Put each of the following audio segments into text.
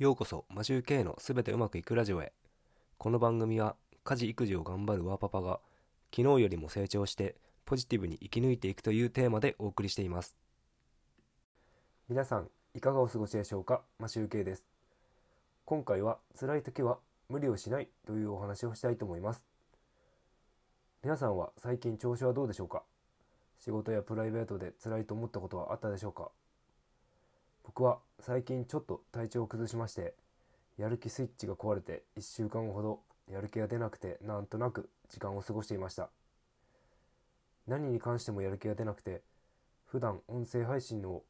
ようこそマジュー K のすべてうまくいくラジオへ。この番組は家事育児を頑張るワーパパが昨日よりも成長してポジティブに生き抜いていくというテーマでお送りしています。皆さんいかがお過ごしでしょうか？マシュー K です。今回は辛い時は無理をしないというお話をしたいと思います。皆さんは最近調子はどうでしょうか？仕事やプライベートで辛いと思ったことはあったでしょうか？僕は最近ちょっと体調を崩しましてやる気スイッチが壊れて1週間ほどやる気が出なくてなんとなく時間を過ごしていました。何に関してもやる気が出なくて普段音声配信を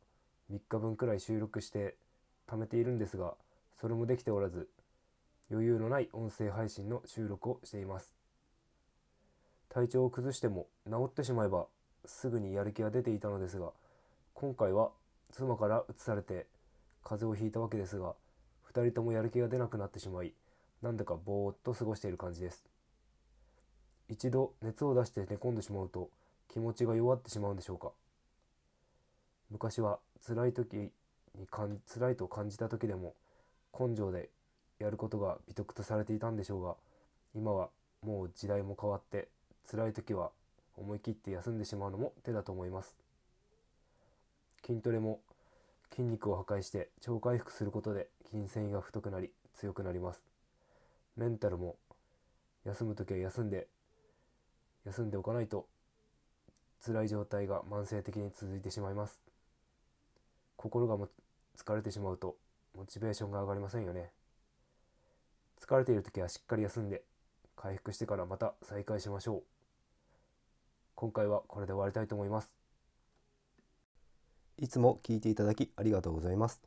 3日分くらい収録して貯めているんですがそれもできておらず余裕のない音声配信の収録をしています。体調を崩しても治ってしまえばすぐにやる気が出ていたのですが今回は妻から移されて風邪をひいたわけですが2人ともやる気が出なくなってしまいなんだかぼーっと過ごしている感じです。一度熱を出して寝込んでしまうと気持ちが弱ってしまうんでしょうか。昔は辛い時にかん辛いと感じた時でも根性でやることが美徳とされていたんでしょうが今はもう時代も変わって辛い時は思い切って休んでしまうのも手だと思います。筋トレも筋肉を破壊して超回復することで筋繊維が太くなり強くなります。メンタルも休む時は休んで休んでおかないと辛い状態が慢性的に続いてしまいます。心がも疲れてしまうとモチベーションが上がりませんよね。疲れている時はしっかり休んで回復してからまた再開しましょう。今回はこれで終わりたいと思います。いつも聞いていただきありがとうございます。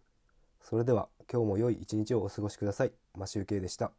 それでは今日も良い一日をお過ごしください。マシュウケイでした。